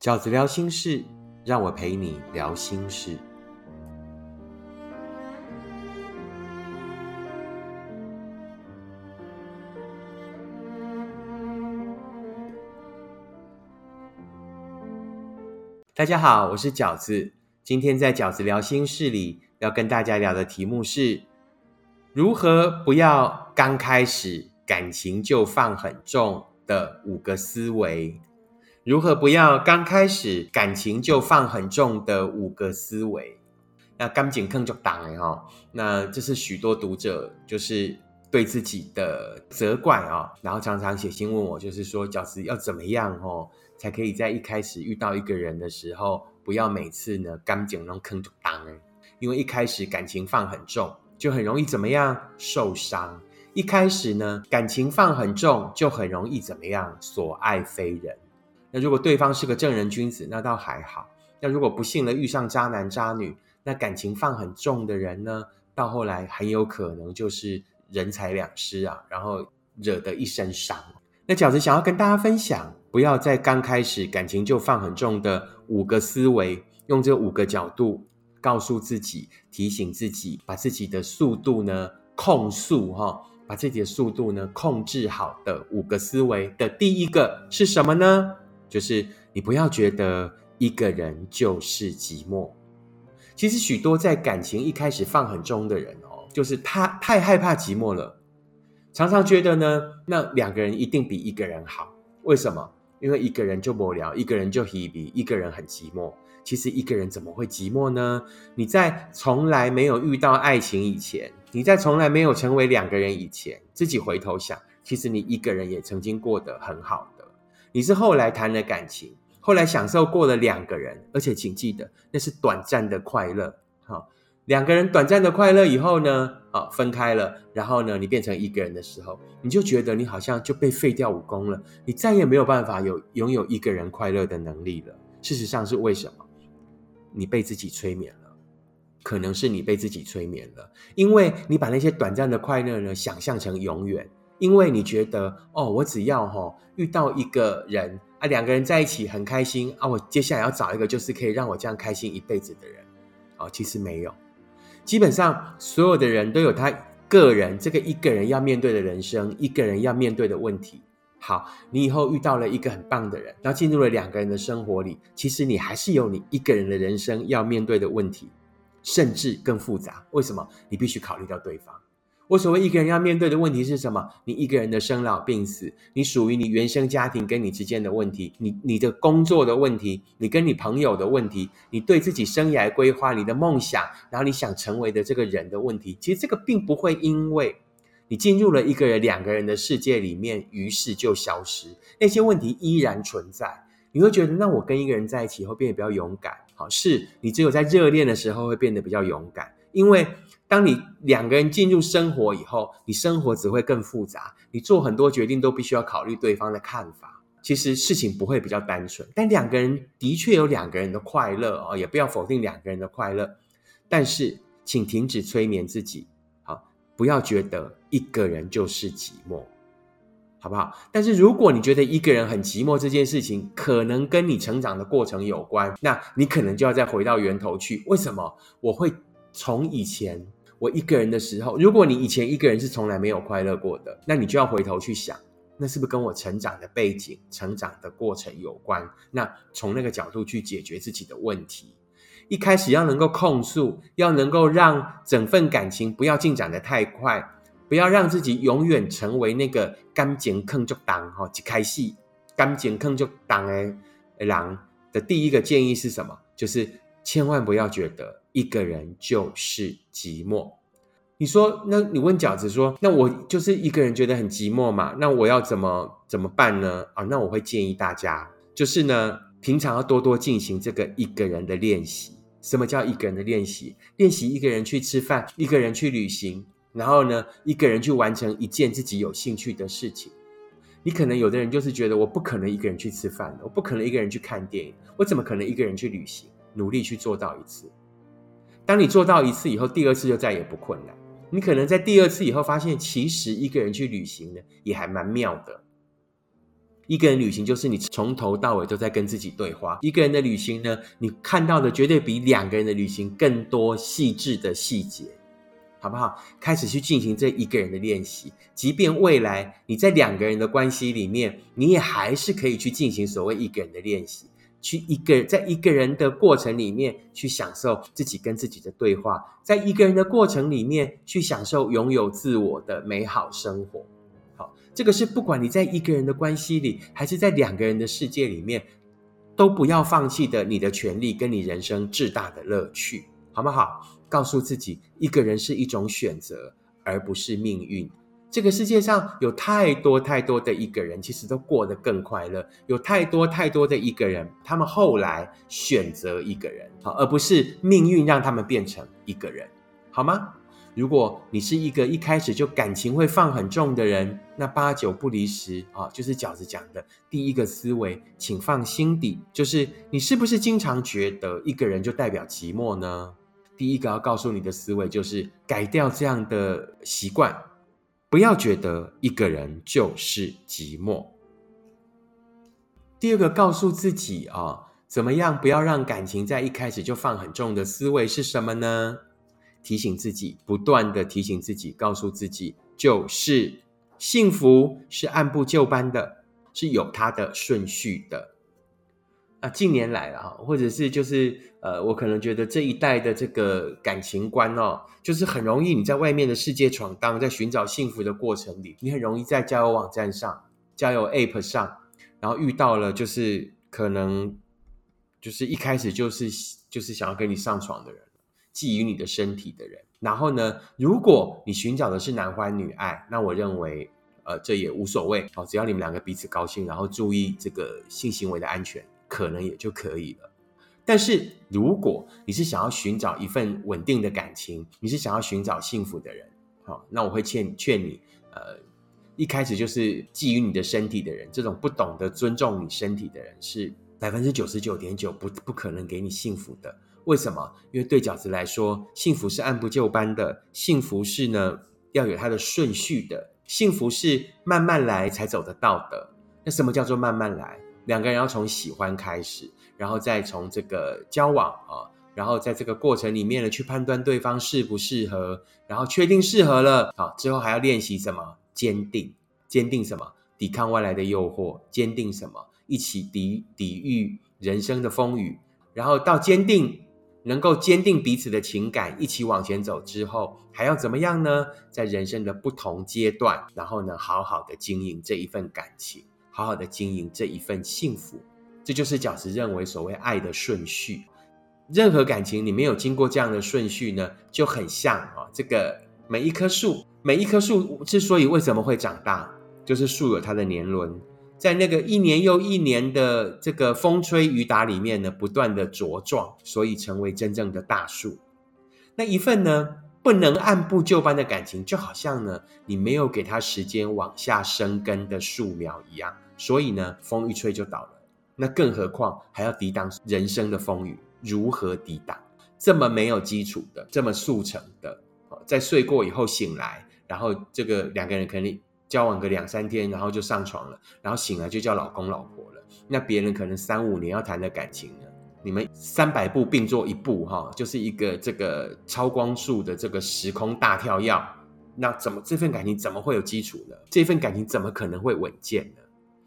饺子聊心事，让我陪你聊心事。大家好，我是饺子。今天在饺子聊心事里，要跟大家聊的题目是：如何不要刚开始感情就放很重的五个思维。如何不要刚开始感情就放很重的五个思维？那刚紧坑就挡哎哈，那这是许多读者就是对自己的责怪啊，然后常常写信问我，就是说饺子要怎么样哦，才可以在一开始遇到一个人的时候，不要每次呢刚紧弄坑就挡哎，因为一开始感情放很重，就很容易怎么样受伤。一开始呢感情放很重，就很容易怎么样所爱非人。那如果对方是个正人君子，那倒还好。那如果不幸的遇上渣男渣女，那感情放很重的人呢，到后来很有可能就是人财两失啊，然后惹得一身伤。那饺子想要跟大家分享，不要在刚开始感情就放很重的五个思维，用这五个角度告诉自己、提醒自己，把自己的速度呢控速哈，把自己的速度呢控制好的五个思维的第一个是什么呢？就是你不要觉得一个人就是寂寞。其实许多在感情一开始放很重的人哦，就是他太害怕寂寞了，常常觉得呢，那两个人一定比一个人好。为什么？因为一个人就无聊，一个人就 happy，一个人很寂寞。其实一个人怎么会寂寞呢？你在从来没有遇到爱情以前，你在从来没有成为两个人以前，自己回头想，其实你一个人也曾经过得很好。你是后来谈了感情，后来享受过了两个人，而且请记得那是短暂的快乐。好，两个人短暂的快乐以后呢，啊，分开了，然后呢，你变成一个人的时候，你就觉得你好像就被废掉武功了，你再也没有办法有拥有一个人快乐的能力了。事实上是为什么？你被自己催眠了，可能是你被自己催眠了，因为你把那些短暂的快乐呢想象成永远。因为你觉得哦，我只要哈遇到一个人啊，两个人在一起很开心啊，我接下来要找一个就是可以让我这样开心一辈子的人哦，其实没有，基本上所有的人都有他个人这个一个人要面对的人生，一个人要面对的问题。好，你以后遇到了一个很棒的人，然后进入了两个人的生活里，其实你还是有你一个人的人生要面对的问题，甚至更复杂。为什么？你必须考虑到对方。我所谓一个人要面对的问题是什么？你一个人的生老病死，你属于你原生家庭跟你之间的问题，你你的工作的问题，你跟你朋友的问题，你对自己生涯规划、你的梦想，然后你想成为的这个人的问题，其实这个并不会因为你进入了一个人、两个人的世界里面，于是就消失。那些问题依然存在。你会觉得，那我跟一个人在一起会变得比较勇敢。好，是你只有在热恋的时候会变得比较勇敢，因为。当你两个人进入生活以后，你生活只会更复杂。你做很多决定都必须要考虑对方的看法。其实事情不会比较单纯，但两个人的确有两个人的快乐哦，也不要否定两个人的快乐。但是，请停止催眠自己，好，不要觉得一个人就是寂寞，好不好？但是如果你觉得一个人很寂寞，这件事情可能跟你成长的过程有关，那你可能就要再回到源头去。为什么我会从以前？我一个人的时候，如果你以前一个人是从来没有快乐过的，那你就要回头去想，那是不是跟我成长的背景、成长的过程有关？那从那个角度去解决自己的问题。一开始要能够控诉，要能够让整份感情不要进展的太快，不要让自己永远成为那个干净坑就挡哈，一开戏干净坑就挡诶狼的第一个建议是什么？就是千万不要觉得。一个人就是寂寞。你说，那你问饺子说，那我就是一个人觉得很寂寞嘛？那我要怎么怎么办呢？啊，那我会建议大家，就是呢，平常要多多进行这个一个人的练习。什么叫一个人的练习？练习一个人去吃饭，一个人去旅行，然后呢，一个人去完成一件自己有兴趣的事情。你可能有的人就是觉得，我不可能一个人去吃饭我不可能一个人去看电影，我怎么可能一个人去旅行？努力去做到一次。当你做到一次以后，第二次就再也不困难。你可能在第二次以后发现，其实一个人去旅行呢，也还蛮妙的。一个人旅行就是你从头到尾都在跟自己对话。一个人的旅行呢，你看到的绝对比两个人的旅行更多细致的细节，好不好？开始去进行这一个人的练习，即便未来你在两个人的关系里面，你也还是可以去进行所谓一个人的练习。去一个在一个人的过程里面去享受自己跟自己的对话，在一个人的过程里面去享受拥有自我的美好生活。好，这个是不管你在一个人的关系里，还是在两个人的世界里面，都不要放弃的你的权利跟你人生至大的乐趣，好不好？告诉自己，一个人是一种选择，而不是命运。这个世界上有太多太多的一个人，其实都过得更快乐。有太多太多的一个人，他们后来选择一个人，好，而不是命运让他们变成一个人，好吗？如果你是一个一开始就感情会放很重的人，那八九不离十啊，就是饺子讲的第一个思维，请放心底，就是你是不是经常觉得一个人就代表寂寞呢？第一个要告诉你的思维就是改掉这样的习惯。不要觉得一个人就是寂寞。第二个，告诉自己啊，怎么样不要让感情在一开始就放很重的思维是什么呢？提醒自己，不断的提醒自己，告诉自己，就是幸福是按部就班的，是有它的顺序的。啊，近年来啊，或者是就是呃，我可能觉得这一代的这个感情观哦，就是很容易你在外面的世界闯荡，在寻找幸福的过程里，你很容易在交友网站上、交友 App 上，然后遇到了就是可能就是一开始就是就是想要跟你上床的人，觊觎你的身体的人。然后呢，如果你寻找的是男欢女爱，那我认为呃这也无所谓，好，只要你们两个彼此高兴，然后注意这个性行为的安全。可能也就可以了，但是如果你是想要寻找一份稳定的感情，你是想要寻找幸福的人，好，那我会劝劝你，呃，一开始就是觊觎你的身体的人，这种不懂得尊重你身体的人，是百分之九十九点九不不可能给你幸福的。为什么？因为对饺子来说，幸福是按部就班的，幸福是呢要有它的顺序的，幸福是慢慢来才走得到的。那什么叫做慢慢来？两个人要从喜欢开始，然后再从这个交往啊，然后在这个过程里面呢，去判断对方适不适合，然后确定适合了，好之后还要练习什么？坚定，坚定什么？抵抗外来的诱惑，坚定什么？一起抵抵御人生的风雨，然后到坚定能够坚定彼此的情感，一起往前走之后，还要怎么样呢？在人生的不同阶段，然后呢，好好的经营这一份感情。好好的经营这一份幸福，这就是饺子认为所谓爱的顺序。任何感情你没有经过这样的顺序呢，就很像啊，这个每一棵树，每一棵树之所以为什么会长大，就是树有它的年轮，在那个一年又一年的这个风吹雨打里面呢，不断的茁壮，所以成为真正的大树。那一份呢？不能按部就班的感情，就好像呢，你没有给他时间往下生根的树苗一样，所以呢，风一吹就倒了。那更何况还要抵挡人生的风雨，如何抵挡？这么没有基础的，这么速成的，在睡过以后醒来，然后这个两个人可能交往个两三天，然后就上床了，然后醒来就叫老公老婆了。那别人可能三五年要谈的感情？你们三百步并作一步，哈，就是一个这个超光速的这个时空大跳跃。那怎么这份感情怎么会有基础呢？这份感情怎么可能会稳健呢？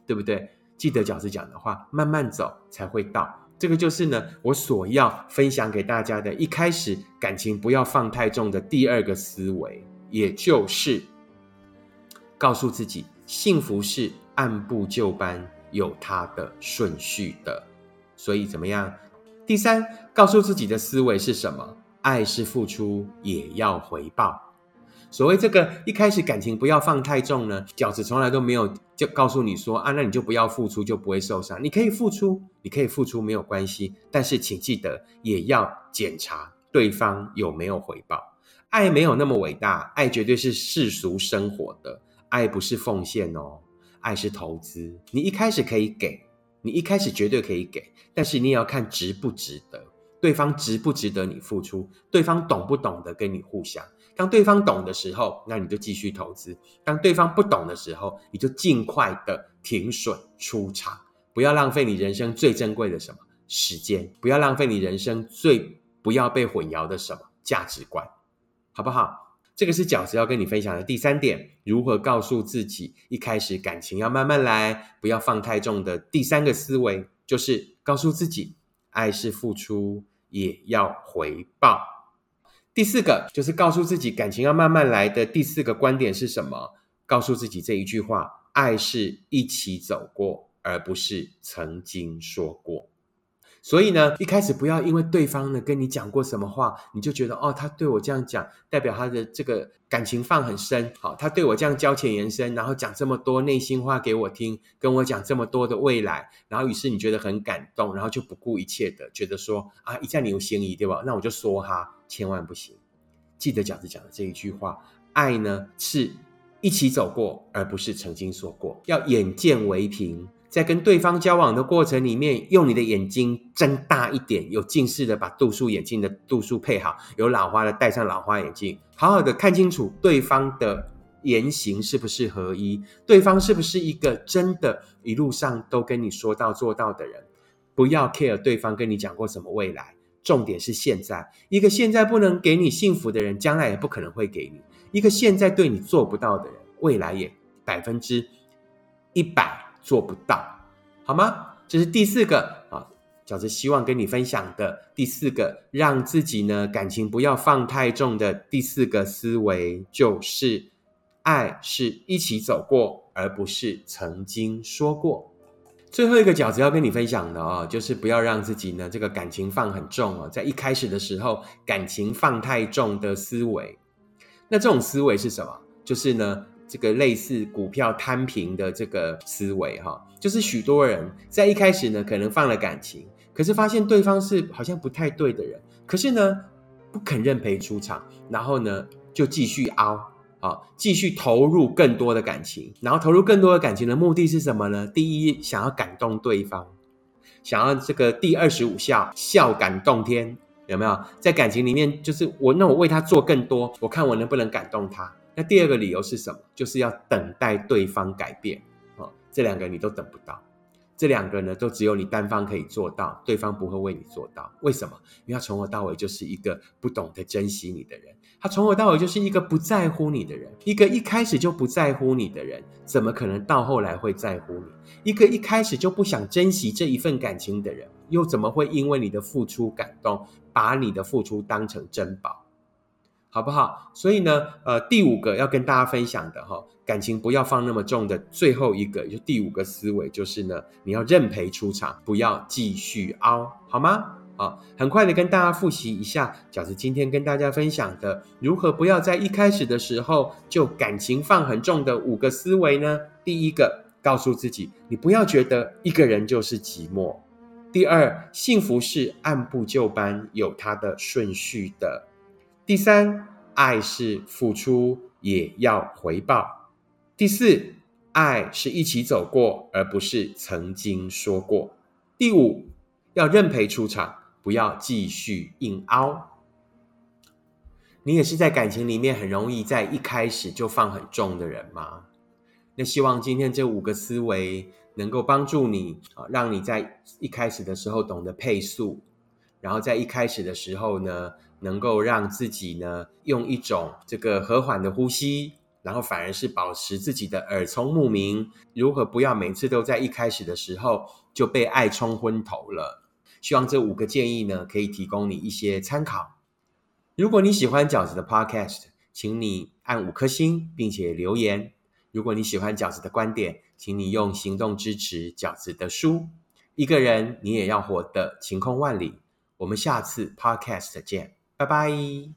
对不对？记得饺子讲的话，慢慢走才会到。这个就是呢，我所要分享给大家的。一开始感情不要放太重的第二个思维，也就是告诉自己，幸福是按部就班，有它的顺序的。所以怎么样？第三，告诉自己的思维是什么？爱是付出，也要回报。所谓这个一开始感情不要放太重呢？饺子从来都没有就告诉你说啊，那你就不要付出，就不会受伤。你可以付出，你可以付出没有关系，但是请记得也要检查对方有没有回报。爱没有那么伟大，爱绝对是世俗生活的，爱不是奉献哦，爱是投资。你一开始可以给。你一开始绝对可以给，但是你也要看值不值得，对方值不值得你付出，对方懂不懂得跟你互相。当对方懂的时候，那你就继续投资；当对方不懂的时候，你就尽快的停损出场，不要浪费你人生最珍贵的什么？时间，不要浪费你人生最不要被混淆的什么？价值观，好不好？这个是饺子要跟你分享的第三点，如何告诉自己一开始感情要慢慢来，不要放太重的第三个思维，就是告诉自己，爱是付出，也要回报。第四个就是告诉自己感情要慢慢来的第四个观点是什么？告诉自己这一句话：爱是一起走过，而不是曾经说过。所以呢，一开始不要因为对方呢跟你讲过什么话，你就觉得哦，他对我这样讲，代表他的这个感情放很深。好，他对我这样交浅言深，然后讲这么多内心话给我听，跟我讲这么多的未来，然后于是你觉得很感动，然后就不顾一切的觉得说啊，一下你有心意，对吧？那我就说哈，千万不行。记得饺子讲的这一句话，爱呢是一起走过，而不是曾经说过。要眼见为凭。在跟对方交往的过程里面，用你的眼睛睁大一点，有近视的把度数眼镜的度数配好，有老花的戴上老花眼镜，好好的看清楚对方的言行是不是合一，对方是不是一个真的一路上都跟你说到做到的人。不要 care 对方跟你讲过什么未来，重点是现在。一个现在不能给你幸福的人，将来也不可能会给你；一个现在对你做不到的人，未来也百分之一百。做不到，好吗？这是第四个啊，饺子希望跟你分享的第四个，让自己呢感情不要放太重的第四个思维，就是爱是一起走过，而不是曾经说过。最后一个饺子要跟你分享的哦，就是不要让自己呢这个感情放很重哦，在一开始的时候感情放太重的思维，那这种思维是什么？就是呢。这个类似股票摊平的这个思维，哈，就是许多人在一开始呢，可能放了感情，可是发现对方是好像不太对的人，可是呢，不肯认赔出场，然后呢，就继续凹，啊，继续投入更多的感情，然后投入更多的感情的目的是什么呢？第一，想要感动对方，想要这个第二十五孝，孝感动天，有没有？在感情里面，就是我那我为他做更多，我看我能不能感动他。那第二个理由是什么？就是要等待对方改变啊！这两个你都等不到，这两个呢都只有你单方可以做到，对方不会为你做到。为什么？因为他从头到尾就是一个不懂得珍惜你的人，他从头到尾就是一个不在乎你的人。一个一开始就不在乎你的人，怎么可能到后来会在乎你？一个一开始就不想珍惜这一份感情的人，又怎么会因为你的付出感动，把你的付出当成珍宝？好不好？所以呢，呃，第五个要跟大家分享的哈，感情不要放那么重的最后一个，就第五个思维就是呢，你要认赔出场，不要继续凹，好吗？啊，很快的跟大家复习一下，饺子今天跟大家分享的，如何不要在一开始的时候就感情放很重的五个思维呢？第一个，告诉自己，你不要觉得一个人就是寂寞。第二，幸福是按部就班，有它的顺序的。第三，爱是付出也要回报。第四，爱是一起走过，而不是曾经说过。第五，要认赔出场，不要继续硬凹。你也是在感情里面很容易在一开始就放很重的人吗？那希望今天这五个思维能够帮助你啊，让你在一开始的时候懂得配速，然后在一开始的时候呢。能够让自己呢用一种这个和缓的呼吸，然后反而是保持自己的耳聪目明。如何不要每次都在一开始的时候就被爱冲昏头了？希望这五个建议呢可以提供你一些参考。如果你喜欢饺子的 Podcast，请你按五颗星，并且留言。如果你喜欢饺子的观点，请你用行动支持饺子的书。一个人你也要活得晴空万里。我们下次 Podcast 见。拜拜。